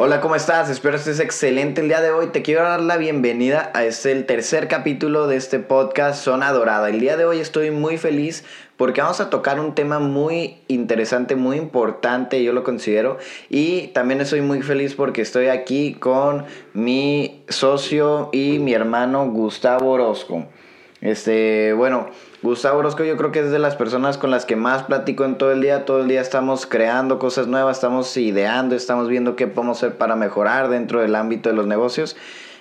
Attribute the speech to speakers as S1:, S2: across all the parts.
S1: Hola, ¿cómo estás? Espero estés excelente el día de hoy. Te quiero dar la bienvenida a este el tercer capítulo de este podcast Zona Dorada. El día de hoy estoy muy feliz porque vamos a tocar un tema muy interesante, muy importante, yo lo considero. Y también estoy muy feliz porque estoy aquí con mi socio y mi hermano Gustavo Orozco. Este, bueno, Gustavo Orozco yo creo que es de las personas con las que más platico en todo el día. Todo el día estamos creando cosas nuevas, estamos ideando, estamos viendo qué podemos hacer para mejorar dentro del ámbito de los negocios.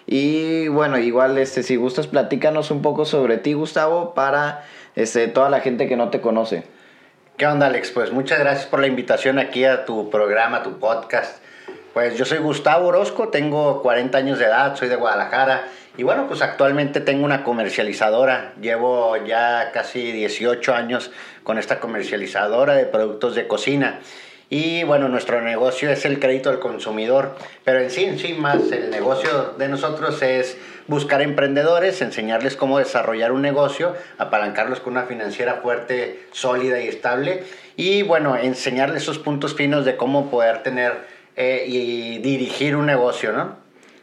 S1: Y bueno, igual este, si gustas, platícanos un poco sobre ti, Gustavo, para este, toda la gente que no te conoce.
S2: ¿Qué onda, Alex? Pues muchas gracias por la invitación aquí a tu programa, a tu podcast. Pues yo soy Gustavo Orozco, tengo 40 años de edad, soy de Guadalajara y bueno, pues actualmente tengo una comercializadora. Llevo ya casi 18 años con esta comercializadora de productos de cocina. Y bueno, nuestro negocio es el crédito al consumidor, pero en sí, en sí más el negocio de nosotros es buscar emprendedores, enseñarles cómo desarrollar un negocio, apalancarlos con una financiera fuerte, sólida y estable, y bueno, enseñarles esos puntos finos de cómo poder tener eh, y dirigir un negocio, ¿no?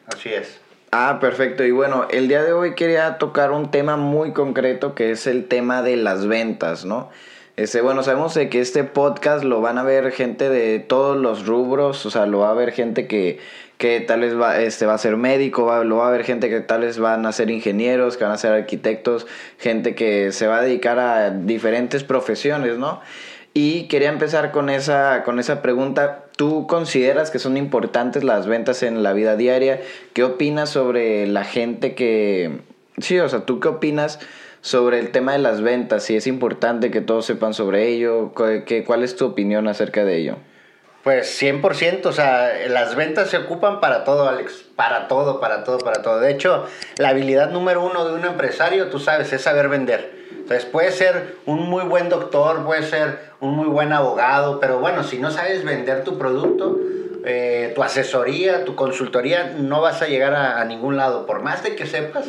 S2: Así es.
S1: Ah, perfecto. Y bueno, el día de hoy quería tocar un tema muy concreto que es el tema de las ventas, ¿no? Este, bueno, sabemos de que este podcast lo van a ver gente de todos los rubros, o sea, lo va a ver gente que, que tal vez va, este, va a ser médico, va, lo va a ver gente que tal vez van a ser ingenieros, que van a ser arquitectos, gente que se va a dedicar a diferentes profesiones, ¿no? Y quería empezar con esa, con esa pregunta. ¿Tú consideras que son importantes las ventas en la vida diaria? ¿Qué opinas sobre la gente que... Sí, o sea, ¿tú qué opinas sobre el tema de las ventas? Si es importante que todos sepan sobre ello, ¿qué, ¿cuál es tu opinión acerca de ello?
S2: Pues 100%, o sea, las ventas se ocupan para todo, Alex, para todo, para todo, para todo. De hecho, la habilidad número uno de un empresario, tú sabes, es saber vender. Entonces puede ser un muy buen doctor, puede ser un muy buen abogado, pero bueno, si no sabes vender tu producto, eh, tu asesoría, tu consultoría, no vas a llegar a, ningún lado. Por más de que sepas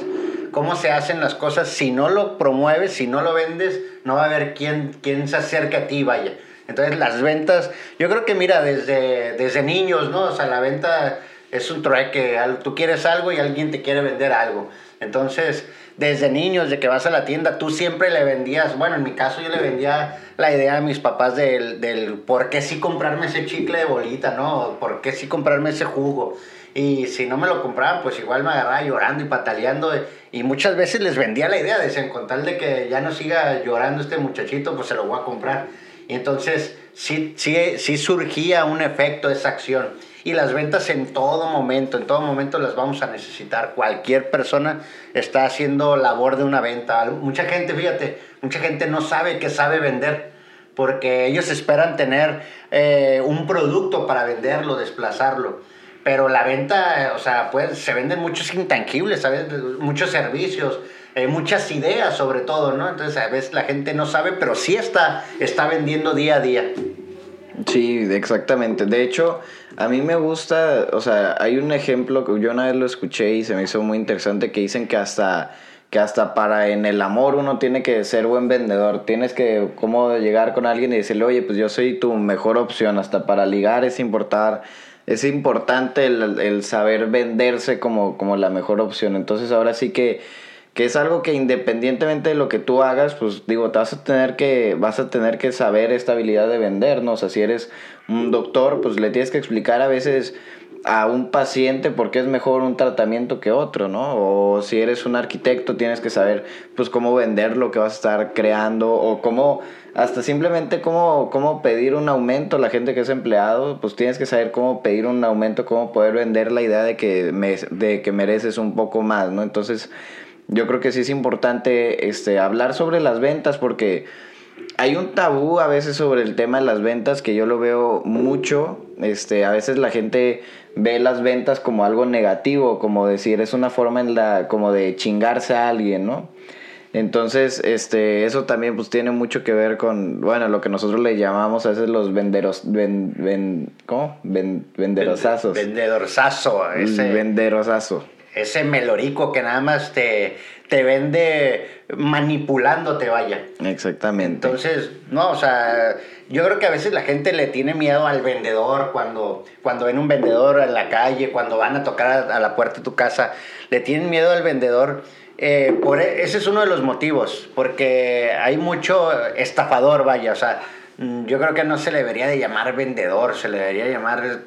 S2: cómo se hacen las cosas, si no lo promueves, si no lo vendes, no va a haber quien, quien se acerque a ti, vaya. Entonces las ventas, yo creo que mira, desde, desde niños, ¿no? O sea, la venta es un trueque, tú quieres algo y alguien te quiere vender algo. Entonces, desde niños, de que vas a la tienda, tú siempre le vendías, bueno, en mi caso yo le vendía la idea a mis papás del, del por qué sí comprarme ese chicle de bolita, ¿no? ¿Por qué sí comprarme ese jugo? Y si no me lo compraban, pues igual me agarraba llorando y pataleando. Y muchas veces les vendía la idea, decían, con tal de que ya no siga llorando este muchachito, pues se lo voy a comprar. Y entonces sí, sí, sí surgía un efecto esa acción y las ventas en todo momento, en todo momento las vamos a necesitar. Cualquier persona está haciendo labor de una venta. Mucha gente, fíjate, mucha gente no sabe que sabe vender porque ellos esperan tener eh, un producto para venderlo, desplazarlo. Pero la venta, o sea, pues se venden muchos intangibles, ¿sabes? Muchos servicios, eh, muchas ideas sobre todo, ¿no? Entonces a veces la gente no sabe, pero sí está, está vendiendo día a día.
S1: Sí, exactamente. De hecho, a mí me gusta, o sea, hay un ejemplo que yo una vez lo escuché y se me hizo muy interesante que dicen que hasta que hasta para en el amor uno tiene que ser buen vendedor, tienes que como llegar con alguien y decirle, "Oye, pues yo soy tu mejor opción", hasta para ligar es importar es importante el, el saber venderse como, como la mejor opción. Entonces, ahora sí que que es algo que independientemente de lo que tú hagas, pues digo, te vas a tener que, vas a tener que saber esta habilidad de vender, ¿no? O sea, si eres un doctor, pues le tienes que explicar a veces a un paciente por qué es mejor un tratamiento que otro, ¿no? O si eres un arquitecto, tienes que saber, pues, cómo vender lo que vas a estar creando o cómo, hasta simplemente cómo, cómo pedir un aumento. La gente que es empleado, pues tienes que saber cómo pedir un aumento, cómo poder vender la idea de que, me, de que mereces un poco más, ¿no? Entonces, yo creo que sí es importante este, hablar sobre las ventas porque hay un tabú a veces sobre el tema de las ventas que yo lo veo mucho. Este, a veces la gente ve las ventas como algo negativo, como decir, es una forma en la, como de chingarse a alguien, ¿no? Entonces, este, eso también pues tiene mucho que ver con, bueno, lo que nosotros le llamamos a veces los venderos, ven, ¿cómo? venderosazos.
S2: Venderosazo, ese.
S1: Venderosazo.
S2: Ese melorico que nada más te, te vende manipulándote, vaya.
S1: Exactamente.
S2: Entonces, no, o sea, yo creo que a veces la gente le tiene miedo al vendedor cuando, cuando ven un vendedor en la calle, cuando van a tocar a la puerta de tu casa, le tienen miedo al vendedor. Eh, por, e, ese es uno de los motivos, porque hay mucho estafador, vaya, o sea, mm, yo creo que no se le debería de llamar vendedor, se le debería llamar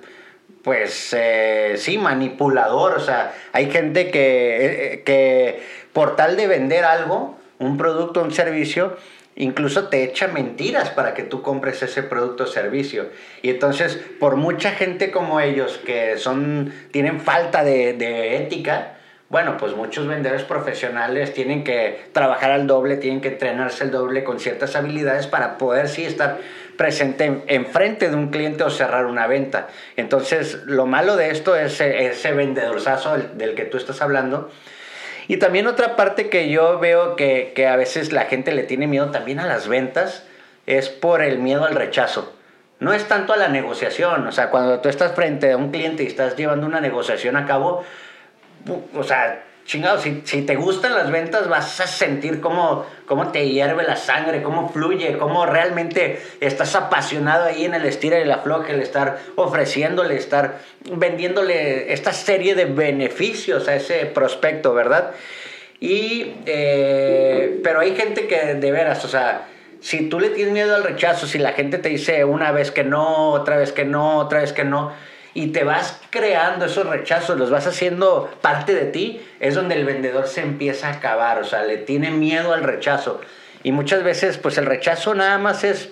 S2: pues eh, sí, manipulador. O sea, hay gente que, eh, que por tal de vender algo, un producto, un servicio, incluso te echa mentiras para que tú compres ese producto o servicio. Y entonces, por mucha gente como ellos que son, tienen falta de, de ética, bueno, pues muchos vendedores profesionales tienen que trabajar al doble, tienen que entrenarse al doble con ciertas habilidades para poder sí estar presente enfrente de un cliente o cerrar una venta. Entonces, lo malo de esto es ese vendedorzazo del, que tú estás hablando. Y también otra parte que yo veo que, que a veces la gente le tiene miedo también a las ventas es por el miedo al rechazo. No es tanto a la negociación, o sea, cuando tú estás frente a un cliente y estás llevando una negociación a cabo, o sea, chingado, si, te gustan las ventas vas a sentir cómo, cómo te hierve la sangre, cómo fluye, cómo realmente estás apasionado ahí en el estira y la afloje, el estar ofreciéndole, estar vendiéndole esta serie de beneficios a ese prospecto, ¿verdad? Y, eh, pero hay gente que de veras, o sea, si tú le tienes miedo al rechazo, si la gente te dice una vez que no, otra vez que no, otra vez que no, y te vas creando esos rechazos, los vas haciendo parte de ti, es donde el vendedor se empieza a acabar, o sea, le tiene miedo al rechazo. Y muchas veces, pues el rechazo nada más es,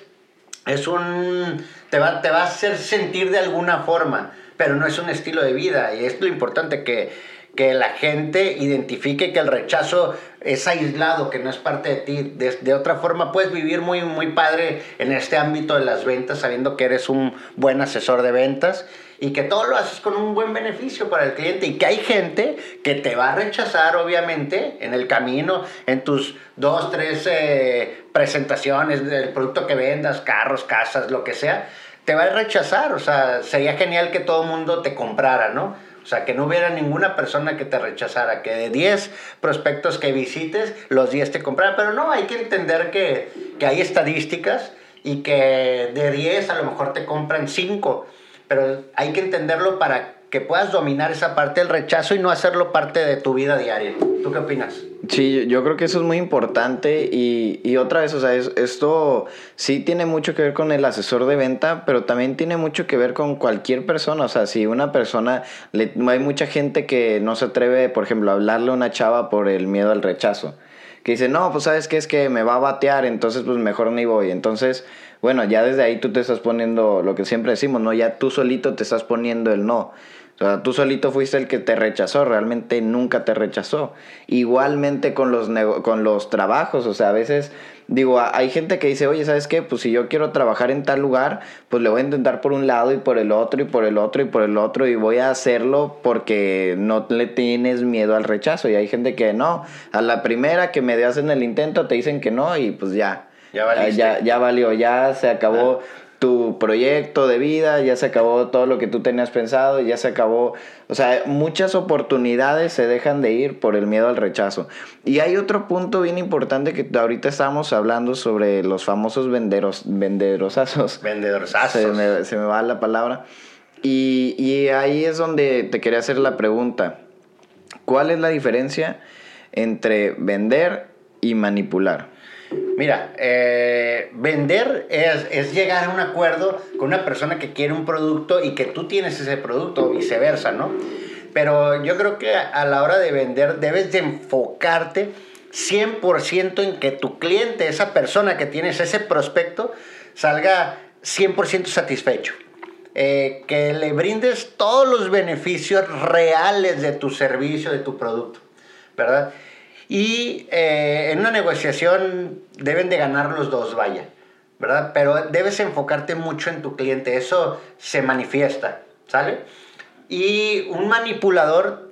S2: es un, te va, te va a hacer sentir de alguna forma, pero no es un estilo de vida. Y es lo importante que, que la gente identifique que el rechazo es aislado, que no es parte de ti. De, de, otra forma, puedes vivir muy, muy padre en este ámbito de las ventas, sabiendo que eres un buen asesor de ventas y que todo lo haces con un buen beneficio para el cliente y que hay gente que te va a rechazar obviamente en el camino, en tus dos, tres eh, presentaciones del producto que vendas, carros, casas, lo que sea, te va a rechazar, o sea, sería genial que todo el mundo te comprara, ¿no? O sea, que no hubiera ninguna persona que te rechazara, que de 10 prospectos que visites, los 10 te compraran. Pero no, hay que entender que, que hay estadísticas y que de 10 a lo mejor te compran 5 pero hay que entenderlo para que puedas dominar esa parte del rechazo y no hacerlo parte de tu vida diaria. ¿Tú qué opinas?
S1: Sí, yo creo que eso es muy importante y, y otra vez, o sea, esto sí tiene mucho que ver con el asesor de venta, pero también tiene mucho que ver con cualquier persona, o sea, si una persona, hay mucha gente que no se atreve, por ejemplo, a hablarle a una chava por el miedo al rechazo, que dice, no, pues sabes qué es que me va a batear, entonces pues mejor ni voy, entonces bueno, ya desde ahí tú te estás poniendo lo que siempre decimos, ¿no? Ya tú solito te estás poniendo el no. O sea, tú solito fuiste el que te rechazó, realmente nunca te rechazó. Igualmente con los, con los trabajos, o sea, a veces digo, hay gente que dice, oye, ¿sabes qué? Pues si yo quiero trabajar en tal lugar, pues le voy a intentar por un lado y por el otro y por el otro y por el otro y voy a hacerlo porque no le tienes miedo al rechazo. Y hay gente que no, a la primera que me hacen el intento te dicen que no y pues ya.
S2: Ya,
S1: ya, ya valió, ya se acabó tu proyecto de vida, ya se acabó todo lo que tú tenías pensado, ya se acabó, o sea, muchas oportunidades se dejan de ir por el miedo al rechazo. Y hay otro punto bien importante que ahorita estamos hablando sobre los famosos venderos, venderosazos.
S2: Vendedorosazos.
S1: Se me, se me va la palabra. Y, y ahí es donde te quería hacer la pregunta. ¿Cuál es la diferencia entre vender y manipular?
S2: Mira, eh, vender es, es, llegar a un acuerdo con una persona que quiere un producto y que tú tienes ese producto viceversa, ¿no? Pero yo creo que a la hora de vender debes de enfocarte 100% en que tu cliente, esa persona que tienes, ese prospecto, salga 100% satisfecho. Eh, que le brindes todos los beneficios reales de tu servicio, de tu producto, ¿verdad? Y eh, en una negociación deben de ganar los dos, vaya, ¿verdad? Pero debes enfocarte mucho en tu cliente, eso se manifiesta, ¿sale? Y un manipulador,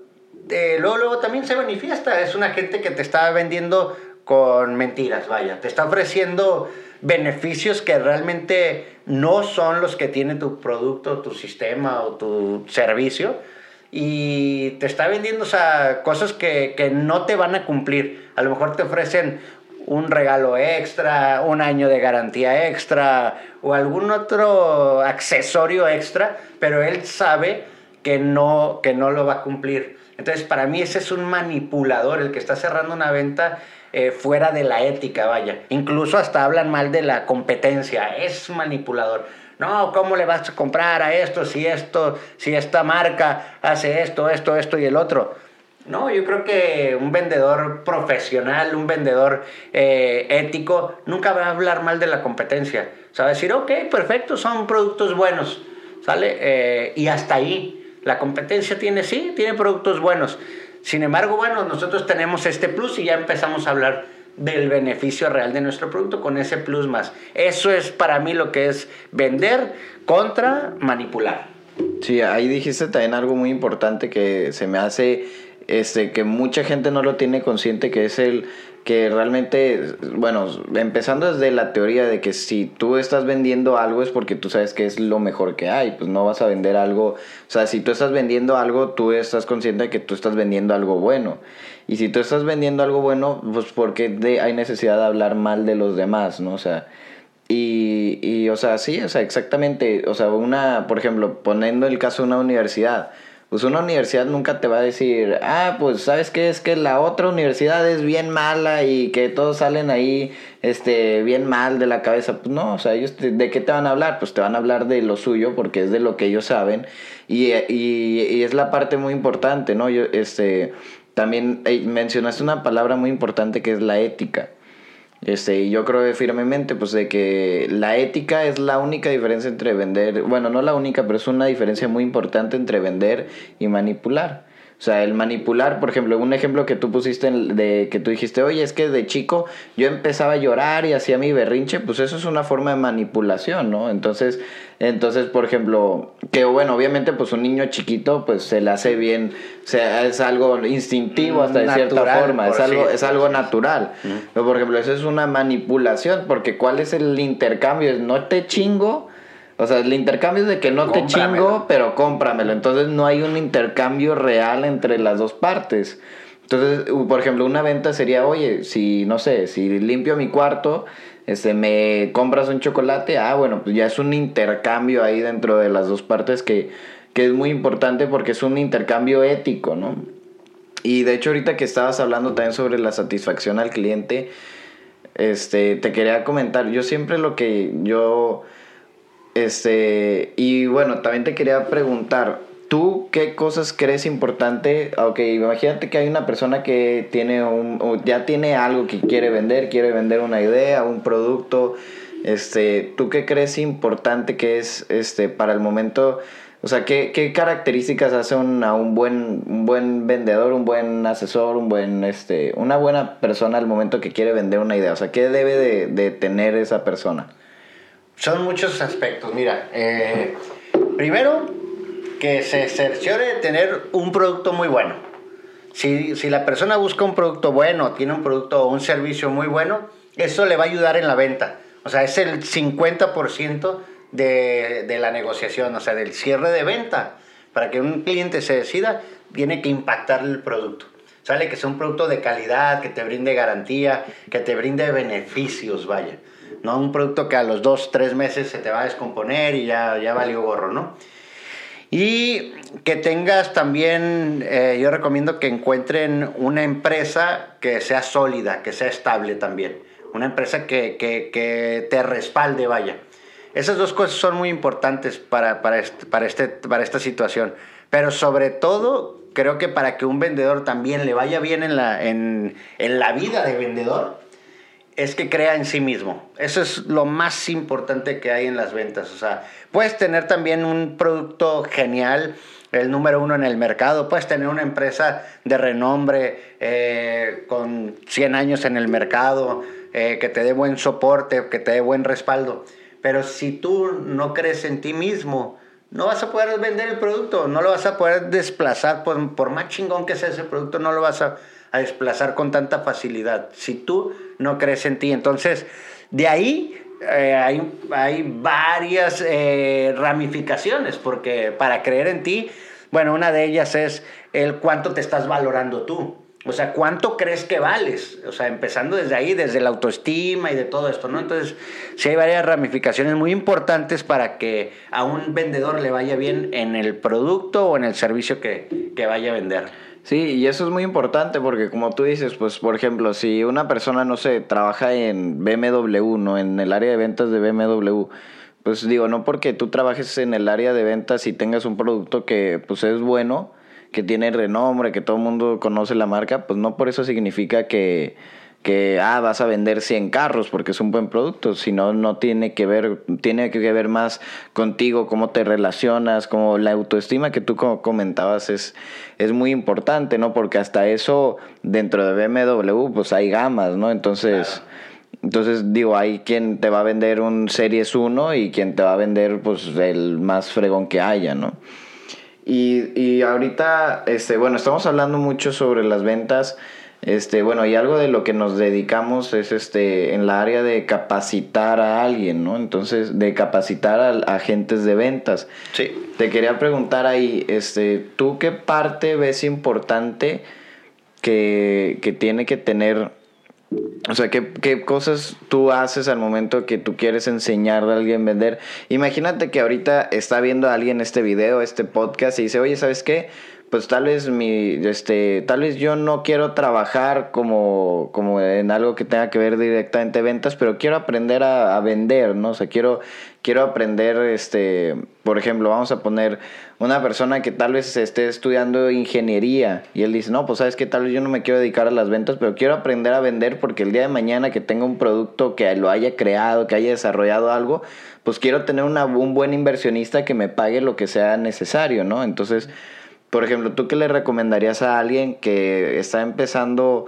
S2: eh, luego, luego también se manifiesta, es una gente que te está vendiendo con mentiras, vaya, te está ofreciendo beneficios que realmente no son los que tiene tu producto, tu sistema o tu servicio y te está vendiendo cosas que, que no te van a cumplir. A lo mejor te ofrecen un regalo extra, un año de garantía extra o algún otro accesorio extra, pero él sabe que no, que no lo va a cumplir. Entonces, para mí ese es un manipulador, el que está cerrando una venta eh, fuera de la ética, vaya. Incluso hasta hablan mal de la competencia, es manipulador. No, ¿cómo le vas a comprar a esto si esto, si esta marca hace esto, esto, esto y el otro? No, yo creo que un vendedor profesional, un vendedor eh, ético, nunca va a hablar mal de la competencia. O sea, va a decir, ok, perfecto, son productos buenos, ¿sale? Eh, y hasta ahí. La competencia tiene, sí, tiene productos buenos. Sin embargo, bueno, nosotros tenemos este plus y ya empezamos a hablar del beneficio real de nuestro producto con ese plus más. Eso es para mí lo que es vender contra manipular.
S1: Sí, ahí dijiste también algo muy importante que se me hace este, que mucha gente no lo tiene consciente, que es el que realmente, bueno, empezando desde la teoría de que si tú estás vendiendo algo es porque tú sabes que es lo mejor que hay, pues no vas a vender algo, o sea, si tú estás vendiendo algo, tú estás consciente de que tú estás vendiendo algo bueno. Y si tú estás vendiendo algo bueno, pues porque hay necesidad de hablar mal de los demás, ¿no? O sea, y, y, o sea, sí, o sea, exactamente, o sea, una, por ejemplo, poniendo el caso de una universidad, pues una universidad nunca te va a decir, ah, pues sabes qué es que la otra universidad es bien mala y que todos salen ahí este bien mal de la cabeza. Pues no, o sea, ellos de qué te van a hablar? Pues te van a hablar de lo suyo porque es de lo que ellos saben y, y, y es la parte muy importante, ¿no? Yo, este, también eh, mencionaste una palabra muy importante que es la ética. Este, yo creo firmemente pues de que la ética es la única diferencia entre vender, bueno, no la única, pero es una diferencia muy importante entre vender y manipular. O sea, el manipular, por ejemplo, un ejemplo que tú pusiste de que tú dijiste, oye, es que de chico yo empezaba a llorar y hacía mi berrinche, pues eso es una forma de manipulación, ¿no? Entonces, entonces, por ejemplo, que bueno, obviamente pues un niño chiquito pues se le hace bien, o sea, es algo instintivo hasta de cierta forma, es algo, es algo natural. Pero, por ejemplo, eso es una manipulación, porque ¿cuál es el intercambio? no te chingo, o sea, el intercambio es de que no te chingo, pero cómpramelo. Entonces no hay un intercambio real entre las dos partes. Entonces, por ejemplo, una venta sería, oye, si, no sé, si limpio mi cuarto, este, me compras un chocolate, ah, bueno, pues ya es un intercambio ahí dentro de las dos partes que, que es muy importante porque es un intercambio ético, ¿no? Y de hecho ahorita que estabas hablando también sobre la satisfacción al cliente, este, te quería comentar, yo siempre lo que yo este, y bueno, también te quería preguntar, ¿tú qué cosas crees importante? Ok, imagínate que hay una persona que tiene un, ya tiene algo que quiere vender, quiere vender una idea, un producto. Este, ¿tú qué crees importante que es este, para el momento? O sea, ¿qué, qué características hace a un buen, un buen vendedor, un buen asesor, un buen, este, una buena persona al momento que quiere vender una idea? O sea, ¿qué debe de, de tener esa persona?
S2: Son muchos aspectos. Mira, eh, primero, que se cerciore de tener un producto muy bueno. Si, si, la persona busca un producto bueno, tiene un producto o un servicio muy bueno, eso le va a ayudar en la venta. O sea, es el 50% de, de la negociación, o sea, del cierre de venta. Para que un cliente se decida, tiene que impactarle el producto. Sale que sea un producto de calidad, que te brinde garantía, que te brinde beneficios, vaya. ¿No? Un producto que a los dos, tres meses se te va a descomponer y ya, ya valió gorro, ¿no? Y que tengas también, eh, yo recomiendo que encuentren una empresa que sea sólida, que sea estable también. Una empresa que, que, que te respalde, vaya. Esas dos cosas son muy importantes para, para, este, para, este, para esta situación. Pero sobre todo, creo que para que un vendedor también le vaya bien en la, en, en la vida de vendedor, es que crea en sí mismo. Eso es lo más importante que hay en las ventas. O sea, puedes tener también un producto genial, el número uno en el mercado, puedes tener una empresa de renombre eh, con 100 años en el mercado, eh, que te dé buen soporte, que te dé buen respaldo. Pero si tú no crees en ti mismo, no vas a poder vender el producto, no lo vas a poder desplazar, por, por más chingón que sea ese producto, no lo vas a a desplazar con tanta facilidad. Si tú no crees en ti, entonces de ahí eh, hay, varias eh, ramificaciones, porque para creer en ti Bueno, una de ellas es el cuánto te estás valorando tú. O sea, ¿cuánto crees que vales? O sea, empezando desde ahí, desde la autoestima y de todo esto, ¿no? Entonces, sí hay varias ramificaciones muy importantes para que a un vendedor le vaya bien en el producto o en el servicio que, que vaya a vender.
S1: Sí, y eso es muy importante porque como tú dices, pues por ejemplo, si una persona, no sé, trabaja en BMW, ¿no? En el área de ventas de BMW, pues digo, no porque tú trabajes en el área de ventas y tengas un producto que pues es bueno, que tiene renombre, que todo el mundo conoce la marca, pues no por eso significa que, que ah, vas a vender 100 carros porque es un buen producto, sino no tiene que ver, tiene que ver más contigo, cómo te relacionas, como la autoestima que tú comentabas es, es muy importante, ¿no? Porque hasta eso dentro de BMW pues hay gamas, ¿no? Entonces... Entonces, digo, hay quien te va a vender un Series 1 y quien te va a vender, pues, el más fregón que haya, ¿no? Y, y ahorita, este, bueno, estamos hablando mucho sobre las ventas. Este, bueno, y algo de lo que nos dedicamos es este en la área de capacitar a alguien, ¿no? Entonces, de capacitar a, agentes de ventas.
S2: Sí.
S1: Te quería preguntar ahí, este, ¿tú qué parte ves importante que, que tiene que tener o sea, ¿qué, ¿qué, cosas tú haces al momento que tú quieres enseñarle a alguien a vender? Imagínate que ahorita está viendo a alguien este video, este podcast y dice, oye, ¿sabes qué? Pues tal vez mi, este, tal vez yo no quiero trabajar como, como en algo que tenga que ver directamente ventas, pero quiero aprender a, vender, ¿no? O sea, quiero, quiero aprender, este, por ejemplo, vamos a poner una persona que tal vez esté estudiando ingeniería y él dice, no, pues sabes que tal vez yo no me quiero dedicar a las ventas, pero quiero aprender a vender porque el día de mañana que tenga un producto que lo haya creado, que haya desarrollado algo, pues quiero tener una, un buen inversionista que me pague lo que sea necesario, ¿no? Entonces, por ejemplo, ¿tú qué le recomendarías a alguien que está empezando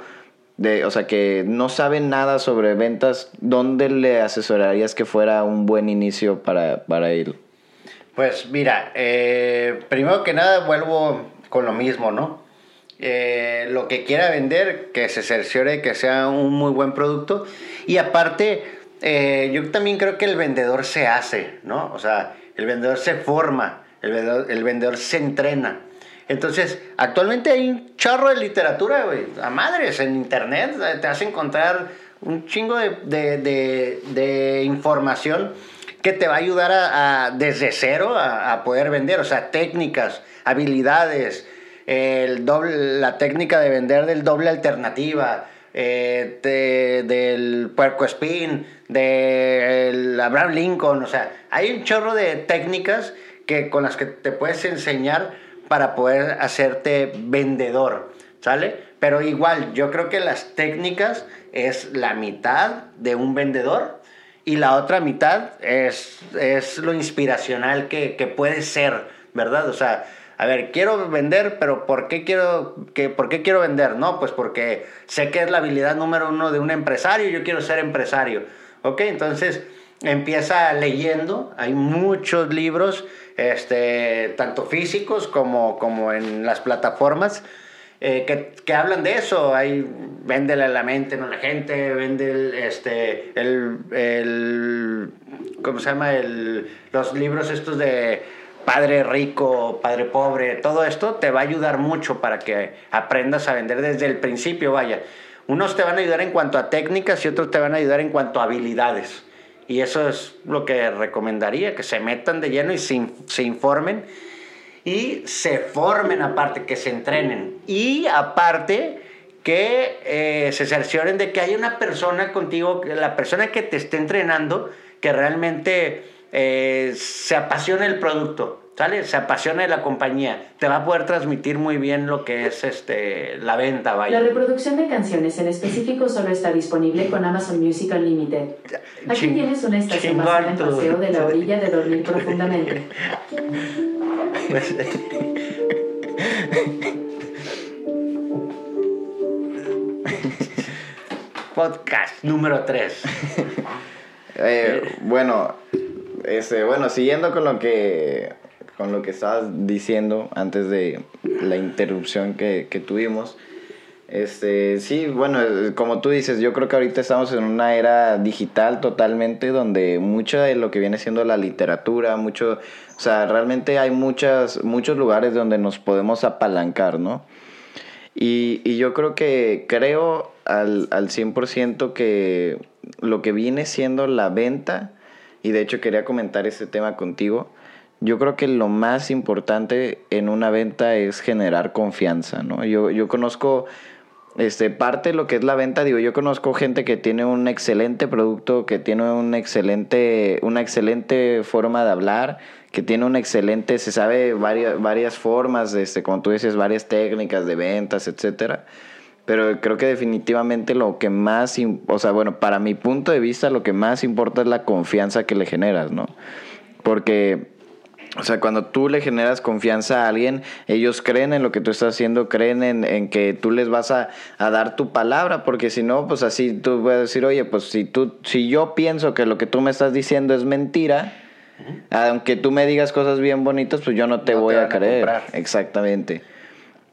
S1: o sea, que no sabe nada sobre ventas, ¿dónde le asesorarías que fuera un buen inicio para, para él?
S2: Pues mira, eh, primero que nada vuelvo con lo mismo, ¿no? Eh, lo que quiera vender, que se cerciore que sea un muy buen producto. Y aparte, eh, yo también creo que el vendedor se hace, ¿no? O sea, el vendedor se forma, el vendedor, el vendedor se entrena. Entonces, actualmente hay un chorro de literatura, güey, a madres, en internet te vas a encontrar un chingo de, de, de, información que te va a ayudar a, desde cero a, poder vender, o sea, técnicas, habilidades, el doble, la técnica de vender del doble alternativa, eh, del puerco spin, del Abraham Lincoln, o sea, hay un chorro de técnicas que, con las que te puedes enseñar para poder hacerte vendedor, ¿sale? Pero igual, yo creo que las técnicas es la mitad de un vendedor y la otra mitad es, es lo inspiracional que, que puede ser, ¿verdad? O sea, a ver, quiero vender, pero ¿por qué quiero, que, ¿por qué quiero vender? No, pues porque sé que es la habilidad número uno de un empresario, yo quiero ser empresario. ¿Ok? Entonces empieza leyendo, hay muchos libros este, tanto físicos como, como en las plataformas, eh, que, que, hablan de eso. Hay, véndele la mente, no la gente, vende este, el, el, ¿cómo se llama? El, los libros estos de padre rico, padre pobre, todo esto te va a ayudar mucho para que aprendas a vender desde el principio, vaya. Unos te van a ayudar en cuanto a técnicas y otros te van a ayudar en cuanto a habilidades. Y eso es lo que recomendaría, que se metan de lleno y se, se informen y se formen aparte, que se entrenen. Y aparte que eh, se cercioren de que hay una persona contigo, la persona que te esté entrenando, que realmente eh, se apasiona el producto ¿sale? Se apasiona de la compañía, te va a poder transmitir muy bien lo que es este, la venta, vaya.
S3: La reproducción de canciones en específico solo está disponible con Amazon Music Unlimited. Aquí tienes una estación basada en paseo de la orilla de dormir profundamente.
S2: Podcast número 3.
S1: Eh, bueno, este, bueno, siguiendo con lo que con lo que estabas diciendo antes de la interrupción que, que tuvimos. Este, sí, bueno, eh, como tú dices, yo creo que ahorita estamos en una era digital totalmente donde mucho de lo que viene siendo la literatura, mucho, o sea, realmente hay muchas, muchos lugares donde nos podemos apalancar, ¿no? Y, y yo creo que, creo al, al 100% que lo que viene siendo la venta, y de hecho quería comentar este tema contigo, yo creo que lo más importante en una venta es generar confianza, ¿no? Yo, yo conozco este, parte de lo que es la venta, digo, yo conozco gente que tiene un excelente producto, que tiene un excelente, una excelente forma de hablar, que tiene un excelente, se sabe varias, varias formas, este, como tú dices, varias técnicas de ventas, etcétera. Pero creo que definitivamente lo que más, o sea, bueno, para mi punto de vista, lo que más importa es la confianza que le generas, ¿no? Porque o sea, cuando tú le generas confianza a alguien, ellos creen en lo que tú estás haciendo, creen en, en que tú les vas a, a, dar tu palabra, porque si no, pues así tú puedes decir, oye, pues si, tú, si yo pienso que lo que tú me estás diciendo es mentira, aunque tú me digas cosas bien bonitas, pues yo no te voy a creer. Exactamente.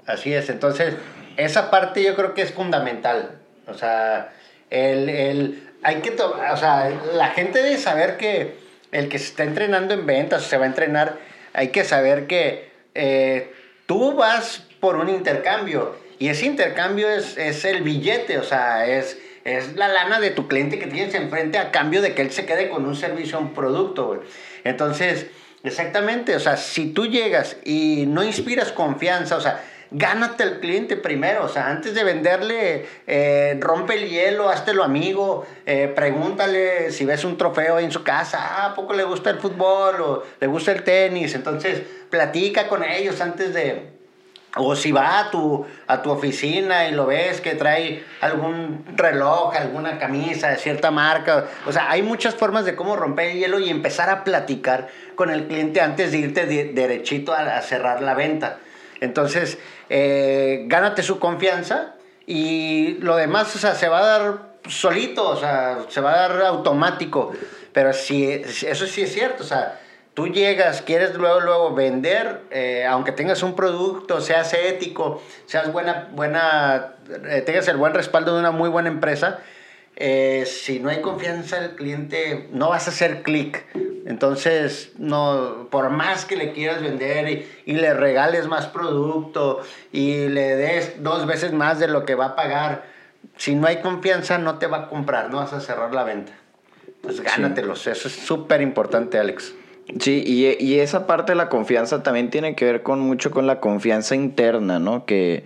S2: Así es, entonces, esa parte yo creo que es fundamental. O sea, el, el, hay que, o sea, la gente debe saber que el que se está entrenando en ventas, se va a entrenar, hay que saber que eh, tú vas por un intercambio y ese intercambio es, es el billete, o sea, es, es la lana de tu cliente que tienes enfrente a cambio de que él se quede con un servicio o un producto. Entonces, exactamente, o sea, si tú llegas y no inspiras confianza, o sea, gánate al cliente primero, o sea, antes de venderle, eh, rompe el hielo, háztelo amigo, eh, pregúntale si ves un trofeo en su casa, ah, ¿a poco le gusta el fútbol o le gusta el tenis? Entonces, platica con ellos antes de... O si va a tu, a tu oficina y lo ves que trae algún reloj, alguna camisa de cierta marca. O sea, hay muchas formas de cómo romper el hielo y empezar a platicar con el cliente antes de irte derechito a cerrar la venta. Entonces, eh, gánate su confianza y lo demás, o sea, se va a dar solito, o sea, se va a dar automático. Pero si, eso sí es cierto, o sea, tú llegas, quieres luego, luego vender, eh, aunque tengas un producto, seas ético, seas buena, buena, eh, tengas el buen respaldo de una muy buena empresa, eh, si no hay confianza el cliente, no vas a hacer clic. Entonces, no, por más que le quieras vender y, le regales más producto y le des dos veces más de lo que va a pagar, si no hay confianza no te va a comprar, no vas a cerrar la venta. Pues gánatelos, eso es súper importante, Alex.
S1: Sí, y, y, esa parte de la confianza también tiene que ver con mucho con la confianza interna, ¿no? Que,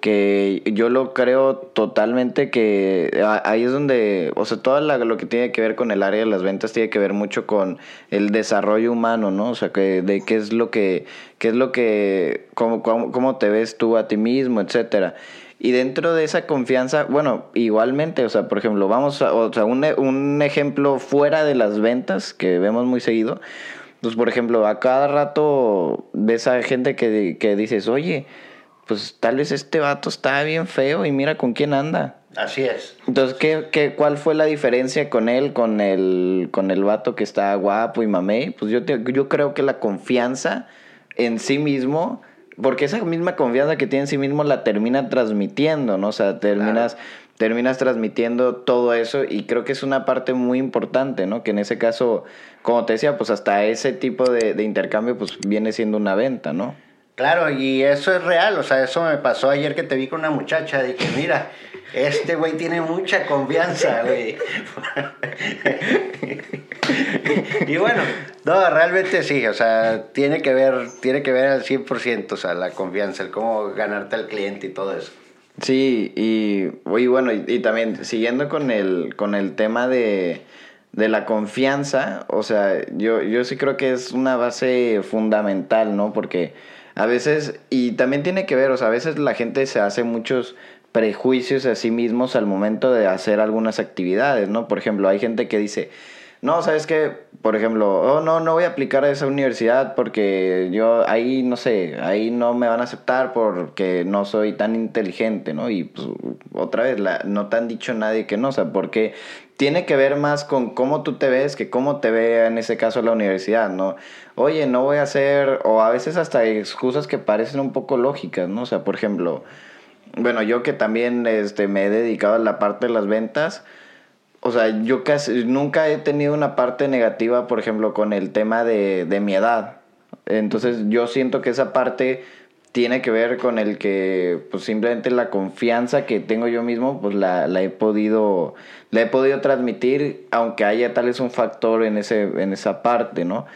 S1: que yo lo creo totalmente que ahí es donde, o sea, todo lo que tiene que ver con el área de las ventas tiene que ver mucho con el desarrollo humano, ¿no? O sea, que de qué es lo que, qué es lo que, cómo, cómo, te ves tú a ti mismo, etcétera. Y dentro de esa confianza, bueno, igualmente, o sea, por ejemplo, vamos a, o sea, un, un ejemplo fuera de las ventas que vemos muy seguido, pues por ejemplo, a cada rato ves a gente que, que dices, oye, pues tal vez este vato está bien feo y mira con quién anda.
S2: Así es.
S1: Entonces, ¿qué, qué, cuál fue la diferencia con él, con el, con el vato que está guapo y mamey? Pues yo, yo creo que la confianza en sí mismo, porque esa misma confianza que tiene en sí mismo la termina transmitiendo, ¿no? O sea, terminas, terminas transmitiendo todo eso y creo que es una parte muy importante, ¿no? Que en ese caso, como te decía, pues hasta ese tipo de, de intercambio pues viene siendo una venta, ¿no?
S2: Claro, y eso es real, o sea, eso me pasó ayer que te vi con una muchacha, dije, mira, este güey tiene mucha confianza, güey. y bueno, no, realmente sí, o sea, tiene que ver, tiene que ver al 100%, o sea, la confianza, el cómo ganarte al cliente y todo eso.
S1: Sí, y, y bueno, y, también siguiendo con el, con el tema de, de la confianza, o sea, yo, yo sí creo que es una base fundamental, ¿no? Porque a veces, y también tiene que ver, o sea, a veces la gente se hace muchos prejuicios a sí mismos al momento de hacer algunas actividades, ¿no? Por ejemplo, hay gente que dice, no, sabes que, por ejemplo, oh, no, no voy a aplicar a esa universidad porque yo ahí, no sé, ahí no me van a aceptar porque no soy tan inteligente, ¿no? Y pues, otra vez, la, no te han dicho nadie que no, o sea, porque tiene que ver más con cómo tú te ves que cómo te ve en ese caso la universidad, ¿no? Oye, no voy a hacer, o a veces hasta excusas que parecen un poco lógicas, ¿no? O sea, por ejemplo, bueno, yo que también este, me he dedicado a la parte de las ventas, o sea, yo casi nunca he tenido una parte negativa, por ejemplo, con el tema de, de mi edad. Entonces yo siento que esa parte tiene que ver con el que pues simplemente la confianza que tengo yo mismo pues la, la, he podido la he podido transmitir aunque haya tal vez un factor en ese en esa parte no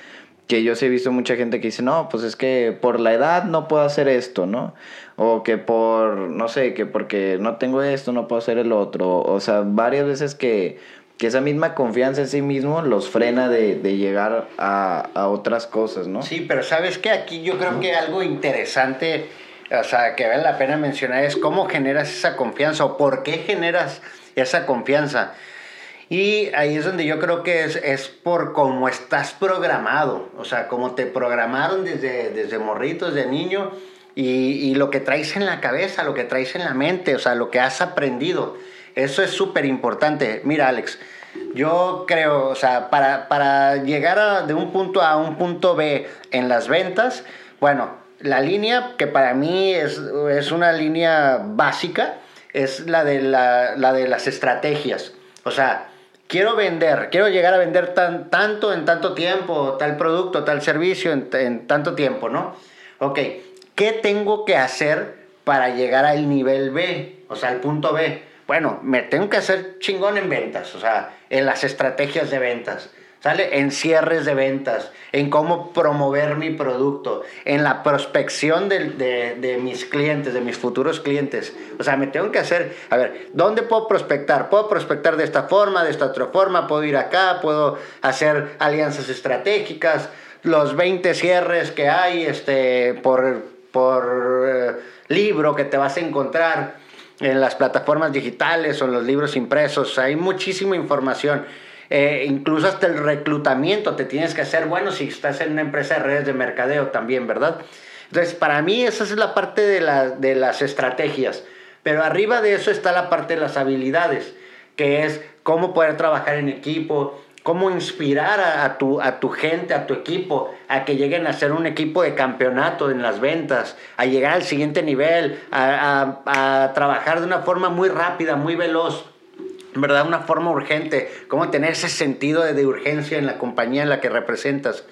S1: que yo sí he visto mucha gente que dice no pues es que por la edad no puedo hacer esto no o que por no sé que porque no tengo esto no puedo hacer el otro o sea varias veces que que esa misma confianza en sí mismo los frena de, de llegar a, a, otras cosas, ¿no?
S2: Sí, pero sabes que aquí yo creo que algo interesante, o sea, que vale la pena mencionar es cómo generas esa confianza o por qué generas esa confianza. Y ahí es donde yo creo que es, es por cómo estás programado, o sea, cómo te programaron desde, desde morritos, de niño, y, y lo que traes en la cabeza, lo que traes en la mente, o sea, lo que has aprendido. Eso es súper importante. Mira, Alex, yo creo, o sea, para, para llegar de un punto A a un punto B en las ventas, bueno, la línea que para mí es, es una línea básica es la de, la, la de las estrategias. O sea, quiero vender, quiero llegar a vender tan, tanto en tanto tiempo, tal producto, tal servicio en, en tanto tiempo, ¿no? Ok, ¿qué tengo que hacer para llegar al nivel B? O sea, al punto B bueno, me tengo que hacer chingón en ventas, o sea, en las estrategias de ventas, ¿sale? En cierres de ventas, en cómo promover mi producto, en la prospección de, de, de, mis clientes, de mis futuros clientes. O sea, me tengo que hacer, a ver, ¿dónde puedo prospectar? Puedo prospectar de esta forma, de esta otra forma, puedo ir acá, puedo hacer alianzas estratégicas, los 20 cierres que hay este, por, por eh, libro que te vas a encontrar en las plataformas digitales o en los libros impresos. Hay muchísima información. Eh, incluso hasta el reclutamiento te tienes que hacer bueno si estás en una empresa de redes de mercadeo también, ¿verdad? Entonces, para mí esa es la parte de, la, de las estrategias. Pero arriba de eso está la parte de las habilidades, que es cómo poder trabajar en equipo, cómo inspirar a, tu, a tu gente, a tu equipo, a que lleguen a ser un equipo de campeonato en las ventas, a llegar al siguiente nivel, a, a, trabajar de una forma muy rápida, muy veloz. ¿verdad? Una forma urgente, cómo tener ese sentido de, urgencia en la compañía en la que representas.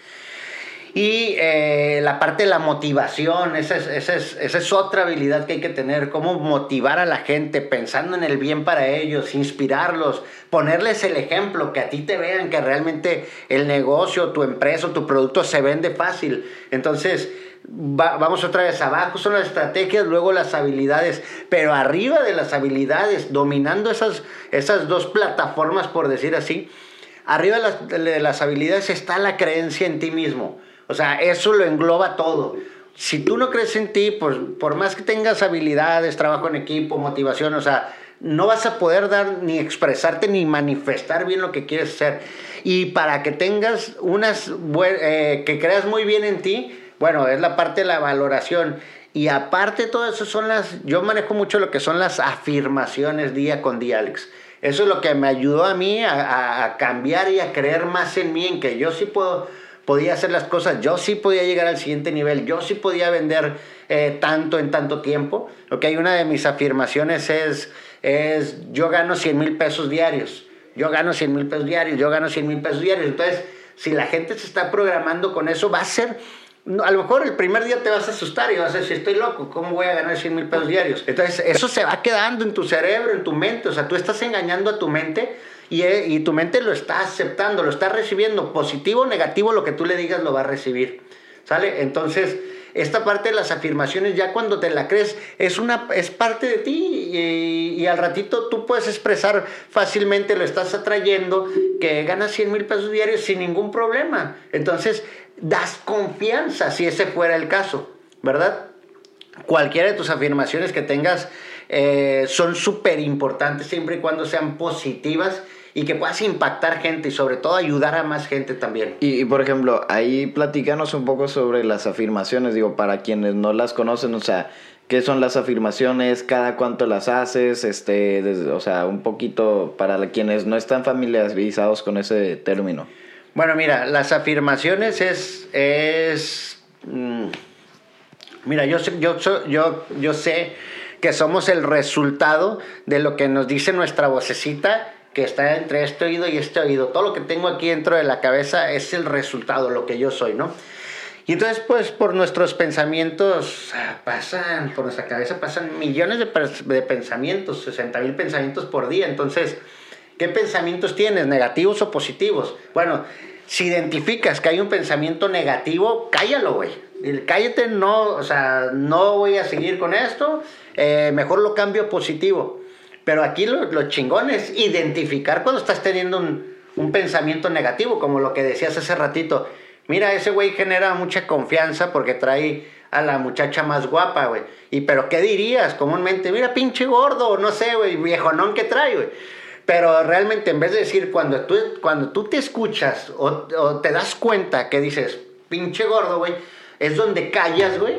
S2: Y eh, la parte de la motivación, esa es, esa, es, esa es, otra habilidad que hay que tener, cómo motivar a la gente pensando en el bien para ellos, inspirarlos, ponerles el ejemplo, que a ti te vean que realmente el negocio, tu empresa, tu producto se vende fácil. Entonces, va, vamos otra vez abajo, son las estrategias, luego las habilidades, pero arriba de las habilidades, dominando esas, esas dos plataformas, por decir así, arriba de las, de las habilidades está la creencia en ti mismo. O sea, eso lo engloba todo. Si tú no crees en ti, pues por más que tengas habilidades, trabajo en equipo, motivación, o sea, no vas a poder dar ni expresarte ni manifestar bien lo que quieres hacer. Y para que tengas unas, eh, que creas muy bien en ti, bueno, es la parte de la valoración. Y aparte todo eso son las, yo manejo mucho lo que son las afirmaciones día con día, Alex. Eso es lo que me ayudó a mí a, cambiar y a creer más en mí, en que yo sí puedo podía hacer las cosas, yo sí podía llegar al siguiente nivel, yo sí podía vender eh, tanto en tanto tiempo. Ok, una de mis afirmaciones es, es yo gano 100 mil pesos diarios, yo gano 100 mil pesos diarios, yo gano 100 mil pesos diarios. Entonces, si la gente se está programando con eso, va a ser a lo mejor el primer día te vas a asustar y vas a decir, estoy loco, ¿cómo voy a ganar 100 mil pesos diarios? Entonces, eso se va quedando en tu cerebro, en tu mente. O sea, tú estás engañando a tu mente y, eh, y, tu mente lo está aceptando, lo está recibiendo. Positivo o negativo, lo que tú le digas lo va a recibir. ¿Sale? Entonces, esta parte de las afirmaciones, ya cuando te la crees, es, una, es parte de ti y, al ratito tú puedes expresar fácilmente, lo estás atrayendo, que ganas 100 mil pesos diarios sin ningún problema. Entonces, das confianza si ese fuera el caso, ¿verdad? Cualquiera de tus afirmaciones que tengas eh, son súper importantes siempre y cuando sean positivas y que puedas impactar gente y sobre todo ayudar a más gente también.
S1: Y, y, por ejemplo, ahí platícanos un poco sobre las afirmaciones, digo, para quienes no las conocen, o sea, ¿qué son las afirmaciones? ¿Cada cuánto las haces? Este, desde, o sea, un poquito para quienes no están familiarizados con ese término.
S2: Bueno, mira, las afirmaciones es, es, mmm, mira, yo, yo, yo, yo sé que somos el resultado de lo que nos dice nuestra vocecita que está entre este oído y este oído. Todo lo que tengo aquí dentro de la cabeza es el resultado, lo que yo soy, ¿no? Y entonces, pues, por nuestros pensamientos ah, pasan, por nuestra cabeza pasan millones de, de pensamientos, 60 mil pensamientos por día. Entonces, ¿qué pensamientos tienes, negativos o positivos? Bueno, si identificas que hay un pensamiento negativo, cállalo, güey. Cállate, no, o sea, no voy a seguir con esto, eh, mejor lo cambio positivo. Pero aquí lo, lo, chingón es identificar cuando estás teniendo un, un pensamiento negativo, como lo que decías hace ratito. Mira, ese güey genera mucha confianza porque trae a la muchacha más guapa, güey. Y pero ¿qué dirías comúnmente? Mira, pinche gordo, no sé, güey, viejonón que trae, güey. Pero realmente en vez de decir cuando tú, cuando tú te escuchas o, o te das cuenta que dices, pinche gordo, güey, es donde callas, güey,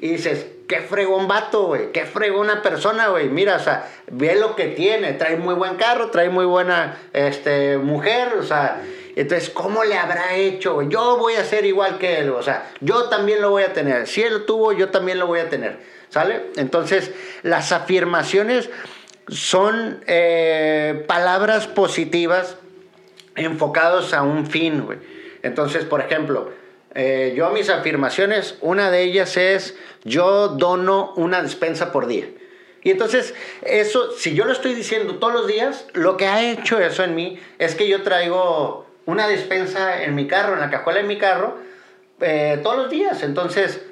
S2: y dices, qué fregón vato, güey, qué fregona persona, güey. Mira, o sea, ve lo que tiene, trae muy buen carro, trae muy buena este, mujer, o sea, entonces, ¿cómo le habrá hecho, güey? Yo voy a ser igual que él, o sea, yo también lo voy a tener. Si él lo tuvo, yo también lo voy a tener, ¿sale? Entonces, las afirmaciones son eh, palabras positivas enfocados a un fin, güey. Entonces, por ejemplo, eh, yo mis afirmaciones, una de ellas es, yo dono una despensa por día. Y entonces, eso, si yo lo estoy diciendo todos los días, lo que ha hecho eso en mí es que yo traigo una despensa en mi carro, en la cajuela de mi carro, eh, todos los días. Entonces,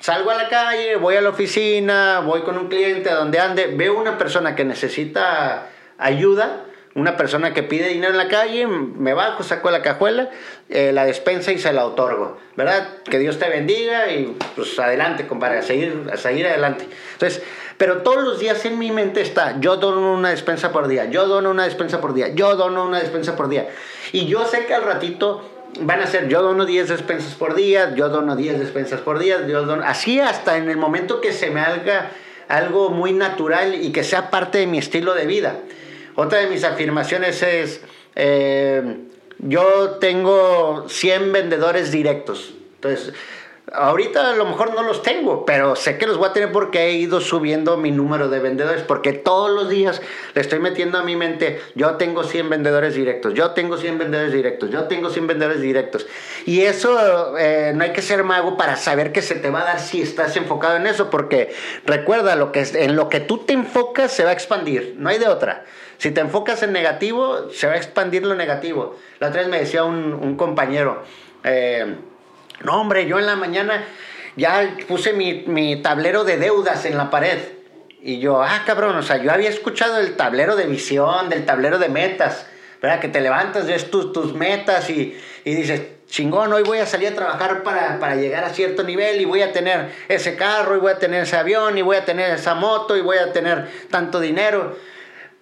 S2: salgo a la calle, voy a la oficina, voy con un cliente a donde ande, veo una persona que necesita ayuda, una persona que pide dinero en la calle, me bajo, saco la cajuela, eh, la despensa y se la otorgo, ¿verdad? Que Dios te bendiga y pues adelante, compadre, a seguir, a seguir adelante. Entonces, pero todos los días en mi mente está, yo dono una despensa por día, yo dono una despensa por día, yo dono una despensa por día. Y yo sé que al ratito van a ser, yo dono 10 despensas por día, yo dono 10 despensas por día, yo dono, así hasta en el momento que se me haga algo muy natural y que sea parte de mi estilo de vida. Otra de mis afirmaciones es, eh, yo tengo 100 vendedores directos. Entonces, Ahorita a lo mejor no los tengo, pero sé que los voy a tener porque he ido subiendo mi número de vendedores, porque todos los días le estoy metiendo a mi mente, yo tengo 100 vendedores directos, yo tengo 100 vendedores directos, yo tengo 100 vendedores directos. Y eso eh, no hay que ser mago para saber que se te va a dar si estás enfocado en eso, porque recuerda, lo que, en lo que tú te enfocas se va a expandir, no hay de otra. Si te enfocas en negativo, se va a expandir lo negativo. La otra vez me decía un, un compañero, eh, no, hombre, yo en la mañana ya puse mi, tablero de deudas en la pared. Y yo, ah, cabrón, o sea, yo había escuchado el tablero de visión, del tablero de metas, ¿verdad? Que te levantas, ves tus, tus metas y, dices, chingón, hoy voy a salir a trabajar para, llegar a cierto nivel y voy a tener ese carro y voy a tener ese avión y voy a tener esa moto y voy a tener tanto dinero.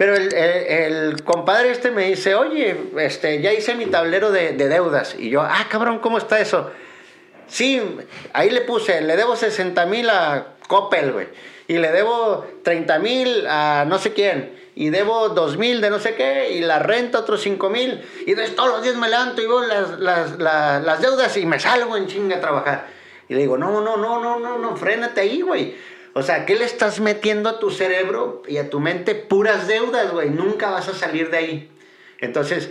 S2: Pero el, compadre este me dice, oye, este, ya hice mi tablero de, de deudas. Y yo, ah, cabrón, ¿cómo está eso? Sí, ahí le puse, le debo 60 mil a Coppel, güey. Y le debo 30 mil a no sé quién. Y debo 2 mil de no sé qué. Y la renta otros 5 mil. Y entonces todos los días me levanto y veo las, las, las, deudas y me salgo en chinga a trabajar. Y le digo, no, no, no, no, no, no, frénate ahí, güey. O sea, ¿qué le estás metiendo a tu cerebro y a tu mente? Puras deudas, güey. Nunca vas a salir de ahí. Entonces,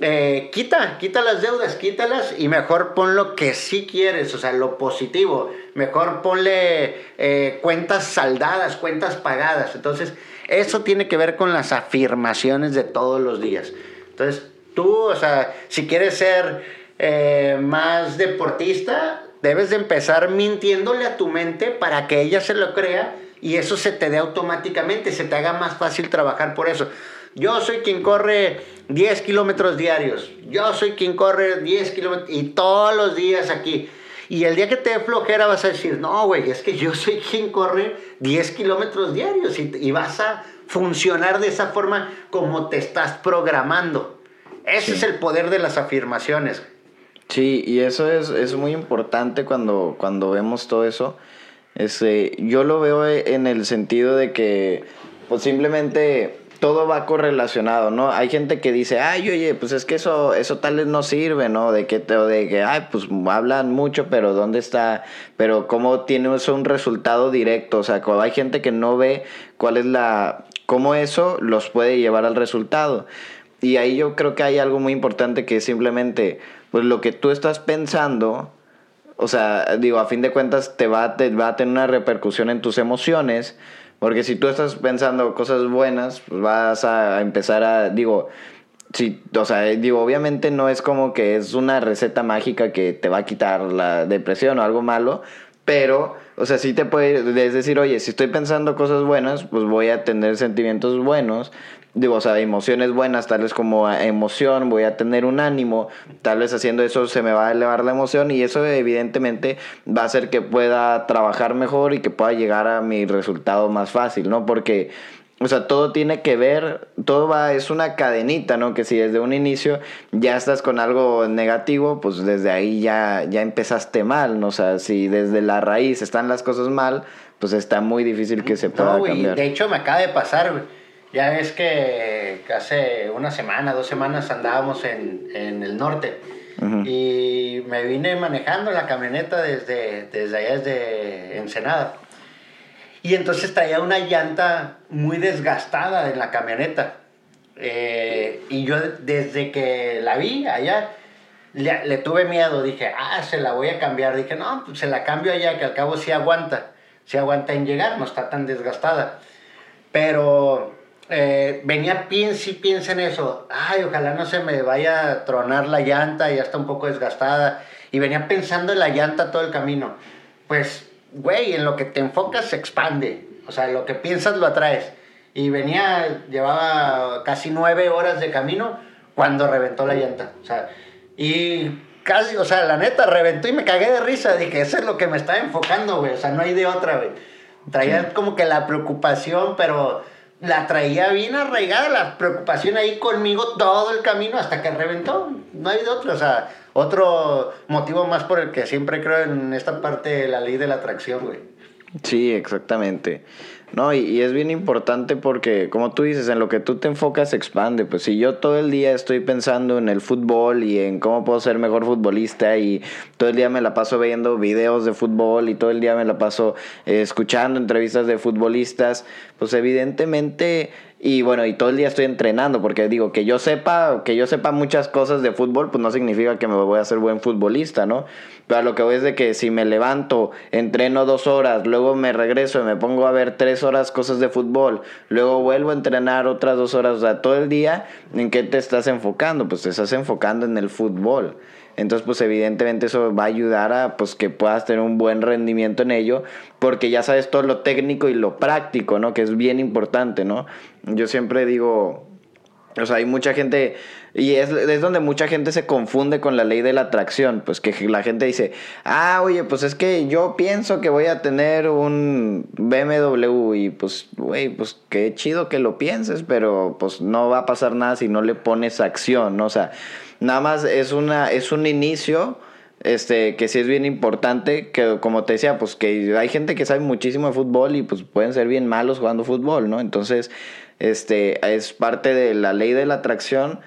S2: eh, quita, quita las deudas, quítalas y mejor pon lo que sí quieres, o sea, lo positivo. Mejor ponle eh, cuentas saldadas, cuentas pagadas. Entonces, eso tiene que ver con las afirmaciones de todos los días. Entonces, tú, o sea, si quieres ser eh, más deportista, debes de empezar mintiéndole a tu mente para que ella se lo crea y eso se te dé automáticamente, se te haga más fácil trabajar por eso. Yo soy quien corre 10 kilómetros diarios. Yo soy quien corre 10 kilómetros y todos los días aquí. Y el día que te dé flojera vas a decir, no, güey, es que yo soy quien corre 10 kilómetros diarios y, vas a funcionar de esa forma como te estás programando. Ese es el poder de las afirmaciones.
S1: Sí, y eso es, muy importante cuando, cuando vemos todo eso. Este, yo lo veo en el sentido de que pues simplemente todo va correlacionado, ¿no? Hay gente que dice, ay, oye, pues es que eso, eso tal vez no sirve, ¿no? De que, de que, ay, pues hablan mucho, pero ¿dónde está? Pero ¿cómo tiene eso un resultado directo? O sea, hay gente que no ve cuál es la, cómo eso los puede llevar al resultado. Y ahí yo creo que hay algo muy importante que es simplemente, pues lo que tú estás pensando, o sea, digo, a fin de cuentas te va, te va a tener una repercusión en tus emociones porque si tú estás pensando cosas buenas, pues vas a empezar a, digo, si, o sea, digo, obviamente no es como que es una receta mágica que te va a quitar la depresión o algo malo, pero, o sea, sí te puede decir, oye, si estoy pensando cosas buenas, pues voy a tener sentimientos buenos, digo, o sea, emociones buenas, tal vez como emoción, voy a tener un ánimo, tal vez haciendo eso se me va a elevar la emoción y eso evidentemente va a hacer que pueda trabajar mejor y que pueda llegar a mi resultado más fácil, ¿no? Porque, o sea, todo tiene que ver, todo va, es una cadenita, ¿no? Que si desde un inicio ya estás con algo negativo, pues desde ahí ya, ya empezaste mal, ¿no? O sea, si desde la raíz están las cosas mal, pues está muy difícil que se pueda no, cambiar.
S2: de hecho me acaba de pasar, ya ves que hace una semana, dos semanas andábamos en, el norte y me vine manejando la camioneta desde, desde allá, desde Ensenada. Y entonces traía una llanta muy desgastada en la camioneta. Eh, y yo desde que la vi allá, le, tuve miedo. Dije, ah, se la voy a cambiar. Dije, no, pues se la cambio allá, que al cabo sí aguanta. Sí aguanta en llegar, no está tan desgastada. Pero eh, venía piensa y piensa en eso. Ay, ojalá no se me vaya a tronar la llanta, ya está un poco desgastada. Y venía pensando en la llanta todo el camino. Pues, güey, en lo que te enfocas se expande. O sea, lo que piensas lo atraes. Y venía, llevaba casi nueve horas de camino cuando reventó la llanta. O sea, y casi, o sea, la neta, reventó y me cagué de risa. Dije, eso es lo que me estaba enfocando, güey. O sea, no hay de otra, güey. Traía como que la preocupación, pero la traía bien arraigada, la preocupación ahí conmigo todo el camino hasta que reventó. No hay de otro, o sea, otro motivo más por el que siempre creo en esta parte de la ley de la atracción, güey.
S1: Sí, exactamente. No, y, es bien importante porque, como tú dices, en lo que tú te enfocas expande. Pues si yo todo el día estoy pensando en el fútbol y en cómo puedo ser mejor futbolista y todo el día me la paso viendo videos de fútbol y todo el día me la paso eh, escuchando entrevistas de futbolistas, pues evidentemente y bueno, y todo el día estoy entrenando, porque digo, que yo sepa, que yo sepa muchas cosas de fútbol, pues no significa que me voy a hacer buen futbolista, ¿no? Pero lo que voy es de que si me levanto, entreno dos horas, luego me regreso y me pongo a ver tres horas cosas de fútbol, luego vuelvo a entrenar otras dos horas, o sea, todo el día, ¿en qué te estás enfocando? Pues te estás enfocando en el fútbol. Entonces, pues evidentemente eso va a ayudar a pues que puedas tener un buen rendimiento en ello, porque ya sabes todo lo técnico y lo práctico, ¿no? Que es bien importante, ¿no? Yo siempre digo, o sea, hay mucha gente, y es, es, donde mucha gente se confunde con la ley de la atracción, pues que la gente dice, ah, oye, pues es que yo pienso que voy a tener un BMW y pues, güey, pues qué chido que lo pienses, pero pues no va a pasar nada si no le pones acción, ¿no? O sea, Nada más es, una, es un inicio este, que sí es bien importante, que como te decía, pues que hay gente que sabe muchísimo de fútbol y pues pueden ser bien malos jugando fútbol, ¿no? Entonces, este, es parte de la ley de la atracción,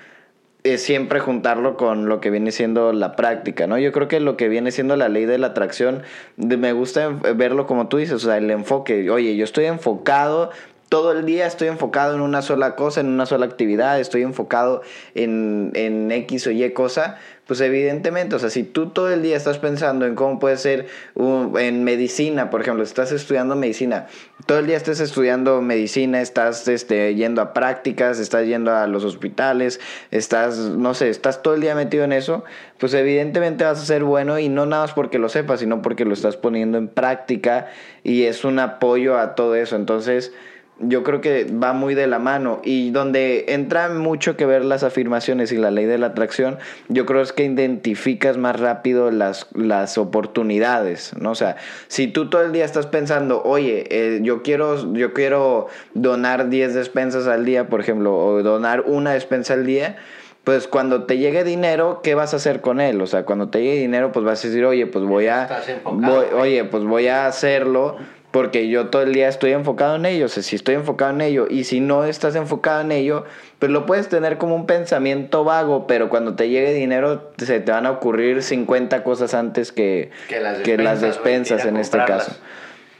S1: es siempre juntarlo con lo que viene siendo la práctica, ¿no? Yo creo que lo que viene siendo la ley de la atracción, me gusta verlo como tú dices, o sea, el enfoque, oye, yo estoy enfocado todo el día estoy enfocado en una sola cosa, en una sola actividad, estoy enfocado en, en X o Y cosa, pues evidentemente, o sea, si tú todo el día estás pensando en cómo puede ser en medicina, por ejemplo, estás estudiando medicina, todo el día estás estudiando medicina, estás este, yendo a prácticas, estás yendo a los hospitales, estás, no sé, estás todo el día metido en eso, pues evidentemente vas a ser bueno y no nada más porque lo sepas, sino porque lo estás poniendo en práctica y es un apoyo a todo eso. Entonces, yo creo que va muy de la mano y donde entra mucho que ver las afirmaciones y la ley de la atracción, yo creo es que identificas más rápido las, las oportunidades, ¿no? O sea, si tú todo el día estás pensando, oye, eh, yo, quiero, yo quiero donar 10 despensas al día, por ejemplo, o donar una despensa al día, pues cuando te llegue dinero, ¿qué vas a hacer con él? O sea, cuando te llegue dinero, pues vas a decir, oye, pues voy a, oye, pues voy a hacerlo porque yo todo el día estoy enfocado en ello, o sea, si estoy enfocado en ello y si no estás enfocado en ello, pues lo puedes tener como un pensamiento vago, pero cuando te llegue dinero se te van a ocurrir 50 cosas antes que, que las despensas, en este caso.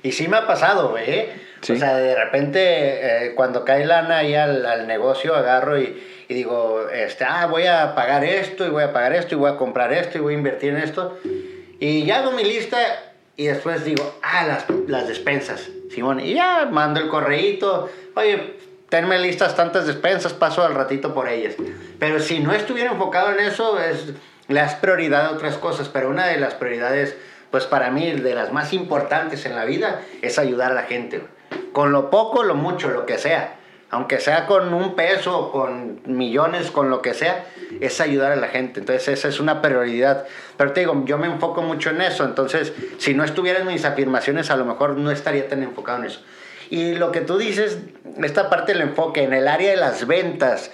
S2: Y sí me ha pasado, ¿eh? O sea, de repente eh, cuando cae lana ahí al, al negocio agarro y, y, digo, este, ah, voy a pagar esto y voy a pagar esto y voy a comprar esto y voy a invertir en esto. Y ya hago mi lista y después digo, ah, las, las despensas, Simón. Y ya mando el correíto, oye, tenme listas tantas despensas, paso al ratito por ellas. Pero si no estuviera enfocado en eso, es, le das prioridad a otras cosas. Pero una de las prioridades, pues para mí, de las más importantes en la vida, es ayudar a la gente. Con lo poco, lo mucho, lo que sea aunque sea con un peso, con millones, con lo que sea, es ayudar a la gente. Entonces esa es una prioridad. Pero te digo, yo me enfoco mucho en eso. Entonces, si no estuviera en mis afirmaciones, a lo mejor no estaría tan enfocado en eso. Y lo que tú dices, esta parte del enfoque, en el área de las ventas,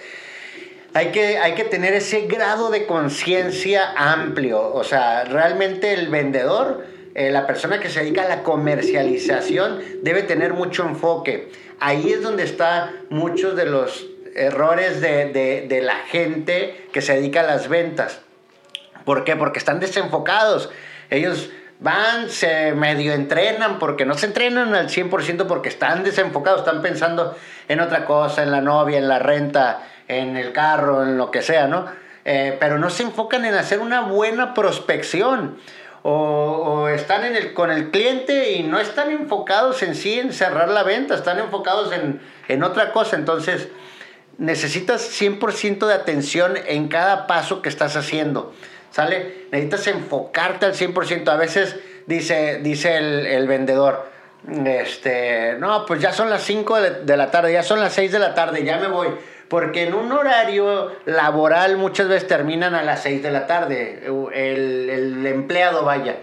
S2: hay que, hay que tener ese grado de conciencia amplio. O sea, realmente el vendedor, eh, la persona que se dedica a la comercialización, debe tener mucho enfoque ahí es donde están muchos de los errores de, la gente que se dedica a las ventas. ¿Por qué? Porque están desenfocados. Ellos van, se medio entrenan, porque no se entrenan al 100% porque están desenfocados, están pensando en otra cosa, en la novia, en la renta, en el carro, en lo que sea, ¿no? Eh, pero no se enfocan en hacer una buena prospección o, están en el, con el cliente y no están enfocados en sí en cerrar la venta, están enfocados en, en otra cosa. Entonces, necesitas 100% de atención en cada paso que estás haciendo. ¿Sale? Necesitas enfocarte al 100%. A veces dice, dice el, el vendedor, este, no, pues ya son las 5 de, de la tarde, ya son las 6 de la tarde, ya me voy porque en un horario laboral muchas veces terminan a las 6 de la tarde, el, empleado vaya,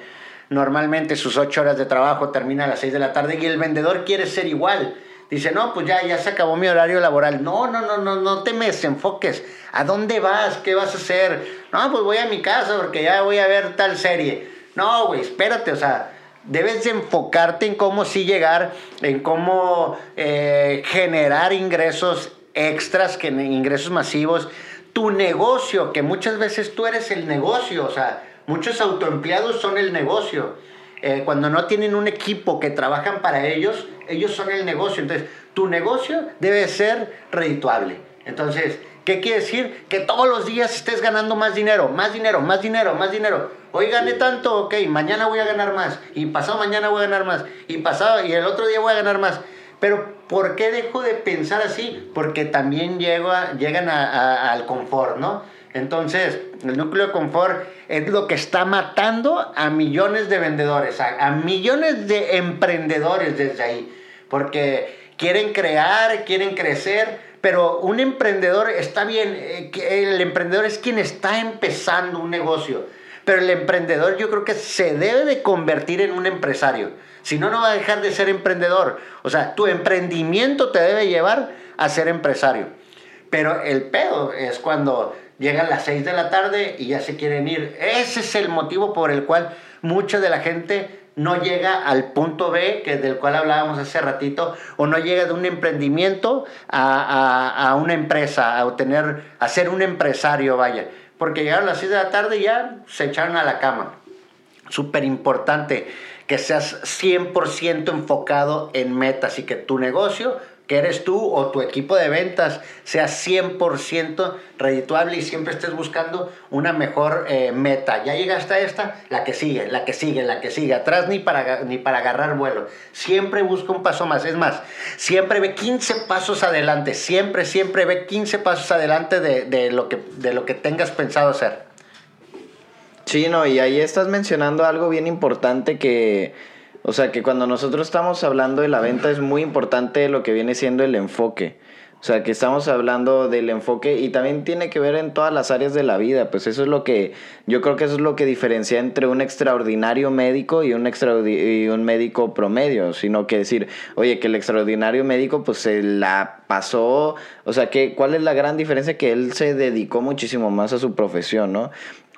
S2: normalmente sus 8 horas de trabajo termina a las 6 de la tarde y el vendedor quiere ser igual. Dice, no, pues ya, ya se acabó mi horario laboral. No, no, no, no, no te desenfoques. ¿A dónde vas? ¿Qué vas a hacer? No, pues voy a mi casa porque ya voy a ver tal serie. No, güey, espérate, o sea, debes enfocarte en cómo sí llegar, en cómo eh, generar ingresos extras, que ingresos masivos, tu negocio, que muchas veces tú eres el negocio, o sea, muchos autoempleados son el negocio. Eh, cuando no tienen un equipo que trabajan para ellos, ellos son el negocio. Entonces, tu negocio debe ser redituable. Entonces, ¿qué quiere decir? Que todos los días estés ganando más dinero, más dinero, más dinero, más dinero. Hoy gané tanto, ok, mañana voy a ganar más. Y pasado mañana voy a ganar más. Y pasado, y el otro día voy a ganar más. Pero ¿por qué dejo de pensar así? Porque también llegan al confort, ¿no? Entonces, el núcleo de confort es lo que está matando a millones de vendedores, a, millones de emprendedores desde ahí. Porque quieren crear, quieren crecer, pero un emprendedor está bien, eh, el emprendedor es quien está empezando un negocio, pero el emprendedor yo creo que se debe de convertir en un empresario. Si no, no va a dejar de ser emprendedor. O sea, tu emprendimiento te debe llevar a ser empresario. Pero el pedo es cuando llegan las 6 de la tarde y ya se quieren ir. Ese es el motivo por el cual mucha de la gente no llega al punto B, que del cual hablábamos hace ratito, o no llega de un emprendimiento a, una empresa, a, obtener, a ser un empresario, vaya. Porque llegaron las 6 de la tarde y ya se echaron a la cama. Súper importante que seas 100% enfocado en metas y que tu negocio, que eres tú o tu equipo de ventas, sea 100% redituable y siempre estés buscando una mejor eh, meta. Ya llegaste a esta, la que sigue, la que sigue, la que sigue. Atrás ni para, ni para agarrar vuelo. Siempre busca un paso más. Es más, siempre ve 15 pasos adelante. Siempre, siempre ve 15 pasos adelante de, lo, que, de lo que tengas pensado hacer.
S1: Sí, no, y ahí estás mencionando algo bien importante que, o sea, que cuando nosotros estamos hablando de la venta es muy importante lo que viene siendo el enfoque. O sea, que estamos hablando del enfoque y también tiene que ver en todas las áreas de la vida. Pues eso es lo que, yo creo que eso es lo que diferencia entre un extraordinario médico y un, y un médico promedio. Sino que decir, oye, que el extraordinario médico pues se la pasó, o sea, que, ¿cuál es la gran diferencia? Que él se dedicó muchísimo más a su profesión, ¿no?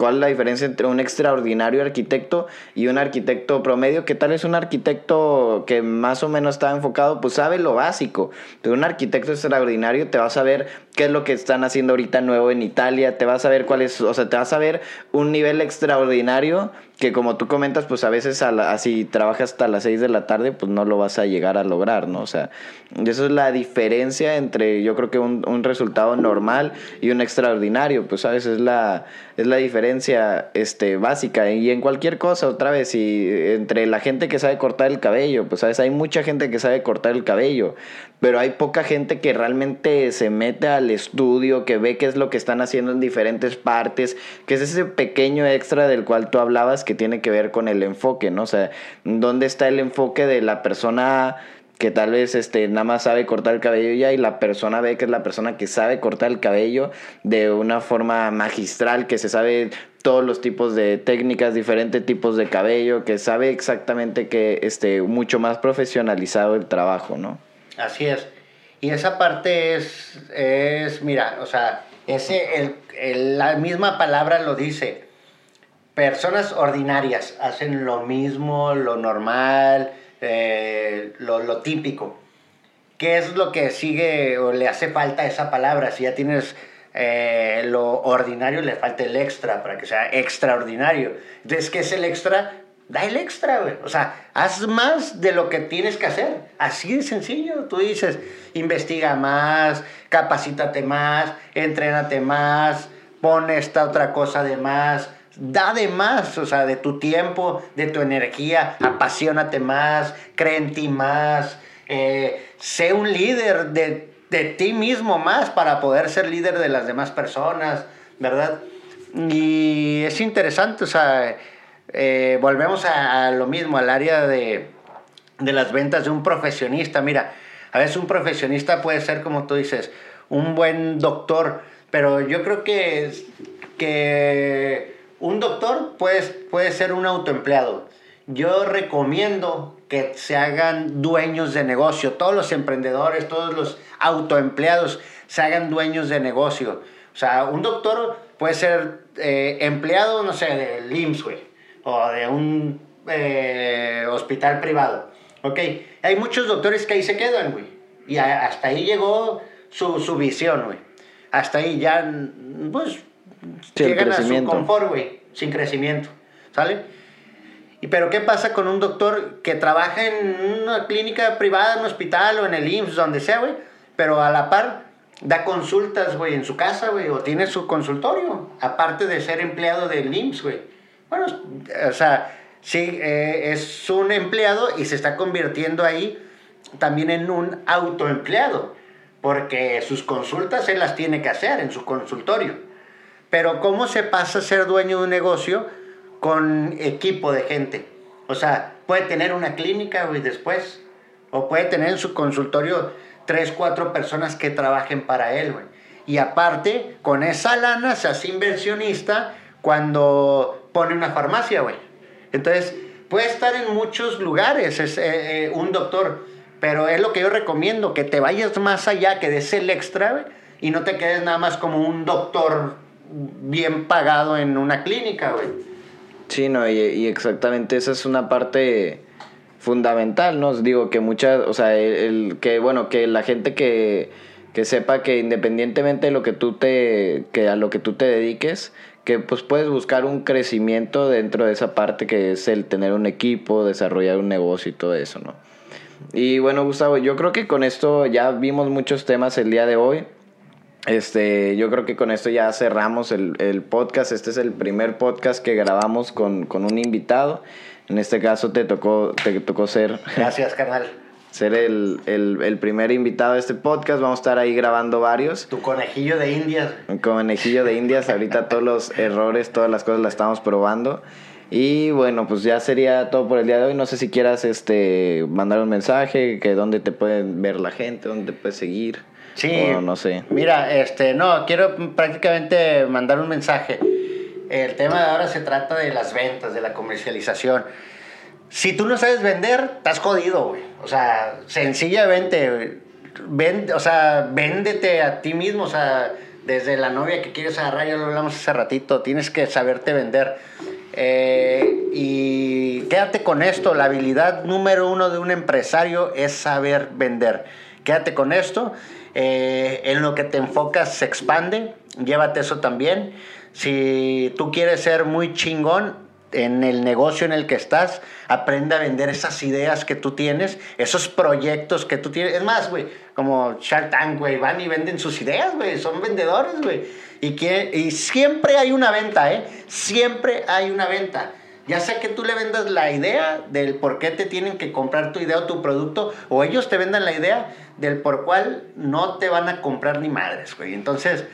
S1: ¿Cuál es la diferencia entre un extraordinario arquitecto y un arquitecto promedio? ¿Qué tal es un arquitecto que más o menos está enfocado? Pues sabe lo básico. Pero un arquitecto extraordinario te va a saber qué es lo que están haciendo ahorita nuevo en Italia, te va a saber cuál es, o sea, te va a saber un nivel extraordinario que como tú comentas, pues a veces a así trabajas hasta las 6 de la tarde, pues no lo vas a llegar a lograr, ¿no? O sea, eso es la diferencia entre yo creo que un, un resultado normal y un extraordinario, pues sabes, es la, es la diferencia este, básica. Y en cualquier cosa, otra vez, y entre la gente que sabe cortar el cabello, pues sabes, hay mucha gente que sabe cortar el cabello, pero hay poca gente que realmente se mete al estudio, que ve qué es lo que están haciendo en diferentes partes, que es ese pequeño extra del cual tú hablabas que tiene que ver con el enfoque, ¿no? O sea, ¿dónde está el enfoque de la persona que tal vez este, nada más sabe cortar el cabello ya y la persona ve que es la persona que sabe cortar el cabello de una forma magistral, que se sabe todos los tipos de técnicas, diferentes tipos de cabello, que sabe exactamente que esté mucho más profesionalizado el trabajo, ¿no?
S2: Así es. Y esa parte es, es mira, o sea, ese, el, la misma palabra lo dice. Personas ordinarias hacen lo mismo, lo normal, eh, lo, lo, típico. ¿Qué es lo que sigue o le hace falta a esa palabra? Si ya tienes eh, lo ordinario, le falta el extra para que sea extraordinario. Entonces, ¿qué es el extra? Da el extra, güey. O sea, haz más de lo que tienes que hacer. Así de sencillo. Tú dices, investiga más, capacítate más, entrénate más, pon esta otra cosa de más. Da de más, o sea, de tu tiempo, de tu energía, apasionate más, cree en ti más, eh, sé un líder de, de ti mismo más para poder ser líder de las demás personas, ¿verdad? Y es interesante, o sea, eh, volvemos a, lo mismo, al área de, las ventas de un profesionista. Mira, a veces un profesionista puede ser, como tú dices, un buen doctor, pero yo creo que, que un doctor puede, puede ser un autoempleado. Yo recomiendo que se hagan dueños de negocio. Todos los emprendedores, todos los autoempleados se hagan dueños de negocio. O sea, un doctor puede ser eh, empleado, no sé, del IMSS, o de un eh, hospital privado. Ok, hay muchos doctores que ahí se quedan, güey. Y hasta ahí llegó su, su visión, güey. Hasta ahí ya, pues, llegan a su confort, güey, sin crecimiento. ¿Sale? ¿Y pero qué pasa con un doctor que trabaja en una clínica privada, en un hospital o en el IMSS, donde sea, güey? Pero a la par da consultas, güey, en su casa, güey, o tiene su consultorio, aparte de ser empleado del IMSS, güey. Bueno, o sea, sí, eh, es un empleado y se está convirtiendo ahí también en un autoempleado, porque sus consultas él las tiene que hacer en su consultorio. Pero ¿cómo se pasa a ser dueño de un negocio con equipo de gente? O sea, puede tener una clínica y después, o puede tener en su consultorio tres, cuatro personas que trabajen para él. Y aparte, con esa lana se hace inversionista cuando pone una farmacia, güey. Entonces, puede estar en muchos lugares, es eh, eh, un doctor, pero es lo que yo recomiendo, que te vayas más allá, que des el extra, güey, y no te quedes nada más como un doctor bien pagado en una clínica, güey.
S1: Sí, no, y, exactamente esa es una parte fundamental, ¿no? Digo que muchas, o sea, el, que, bueno, que la gente que, que sepa que independientemente de lo que tú te, que a lo que tú te dediques, que pues puedes buscar un crecimiento dentro de esa parte que es el tener un equipo, desarrollar un negocio y todo eso, ¿no? Y bueno, Gustavo, yo creo que con esto ya vimos muchos temas el día de hoy. Este, yo creo que con esto ya cerramos el, el podcast. Este es el primer podcast que grabamos con, con un invitado. En este caso te tocó, te tocó ser.
S2: Gracias, carnal
S1: ser el, el, el, primer invitado de este podcast. Vamos a estar ahí grabando varios.
S2: Tu conejillo de indias.
S1: Un conejillo de indias. Ahorita todos los errores, todas las cosas las estamos probando. Y bueno, pues ya sería todo por el día de hoy. No sé si quieras este mandar un mensaje, que dónde te pueden ver la gente, dónde te puedes seguir.
S2: Sí. no sé. Mira, este, no, quiero prácticamente mandar un mensaje. El tema de ahora se trata de las ventas, de la comercialización. Si tú no sabes vender, estás jodido, güey. O sea, sencillamente, vende, o sea, véndete a ti mismo, o sea, desde la novia que quieres agarrar, ya lo hablamos hace ratito, tienes que saberte vender. Eh, y quédate con esto, la habilidad número uno de un empresario es saber vender. Quédate con esto, eh, en lo que te enfocas se expande, llévate eso también. Si tú quieres ser muy chingón, en el negocio en el que estás, aprende a vender esas ideas que tú tienes, esos proyectos que tú tienes. Es más, güey, como Shark Tank, güey, van y venden sus ideas, güey, son vendedores, güey. Y, y siempre hay una venta, ¿eh? Siempre hay una venta. Ya sea que tú le vendas la idea del por qué te tienen que comprar tu idea o tu producto, o ellos te vendan la idea del por cual no te van a comprar ni madres, güey. Entonces,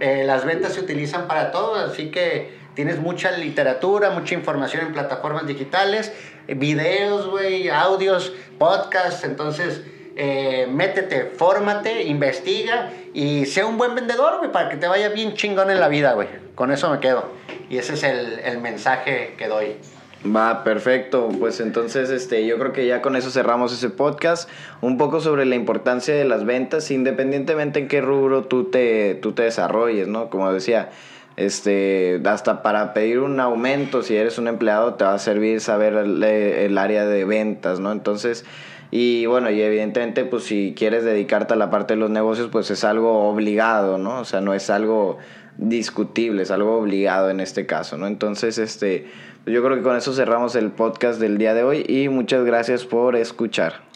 S2: eh, las ventas se utilizan para todo, así que tienes mucha literatura, mucha información en plataformas digitales, videos, güey, audios, podcasts, entonces eh, métete, fórmate, investiga y sea un buen vendedor, güey, para que te vaya bien chingón en la vida, güey. Con eso me quedo. Y ese es el, el mensaje que doy.
S1: Va, perfecto. Pues entonces, este, yo creo que ya con eso cerramos ese podcast. Un poco sobre la importancia de las ventas, independientemente en qué rubro tú te, tú te desarrolles, ¿no? Como decía, este, hasta para pedir un aumento, si eres un empleado, te va a servir saber el, área de ventas, ¿no? Entonces, y bueno, y evidentemente, pues si quieres dedicarte a la parte de los negocios, pues es algo obligado, ¿no? O sea, no es algo discutible, es algo obligado en este caso, ¿no? Entonces, este, yo creo que con eso cerramos el podcast del día de hoy y muchas gracias por escuchar.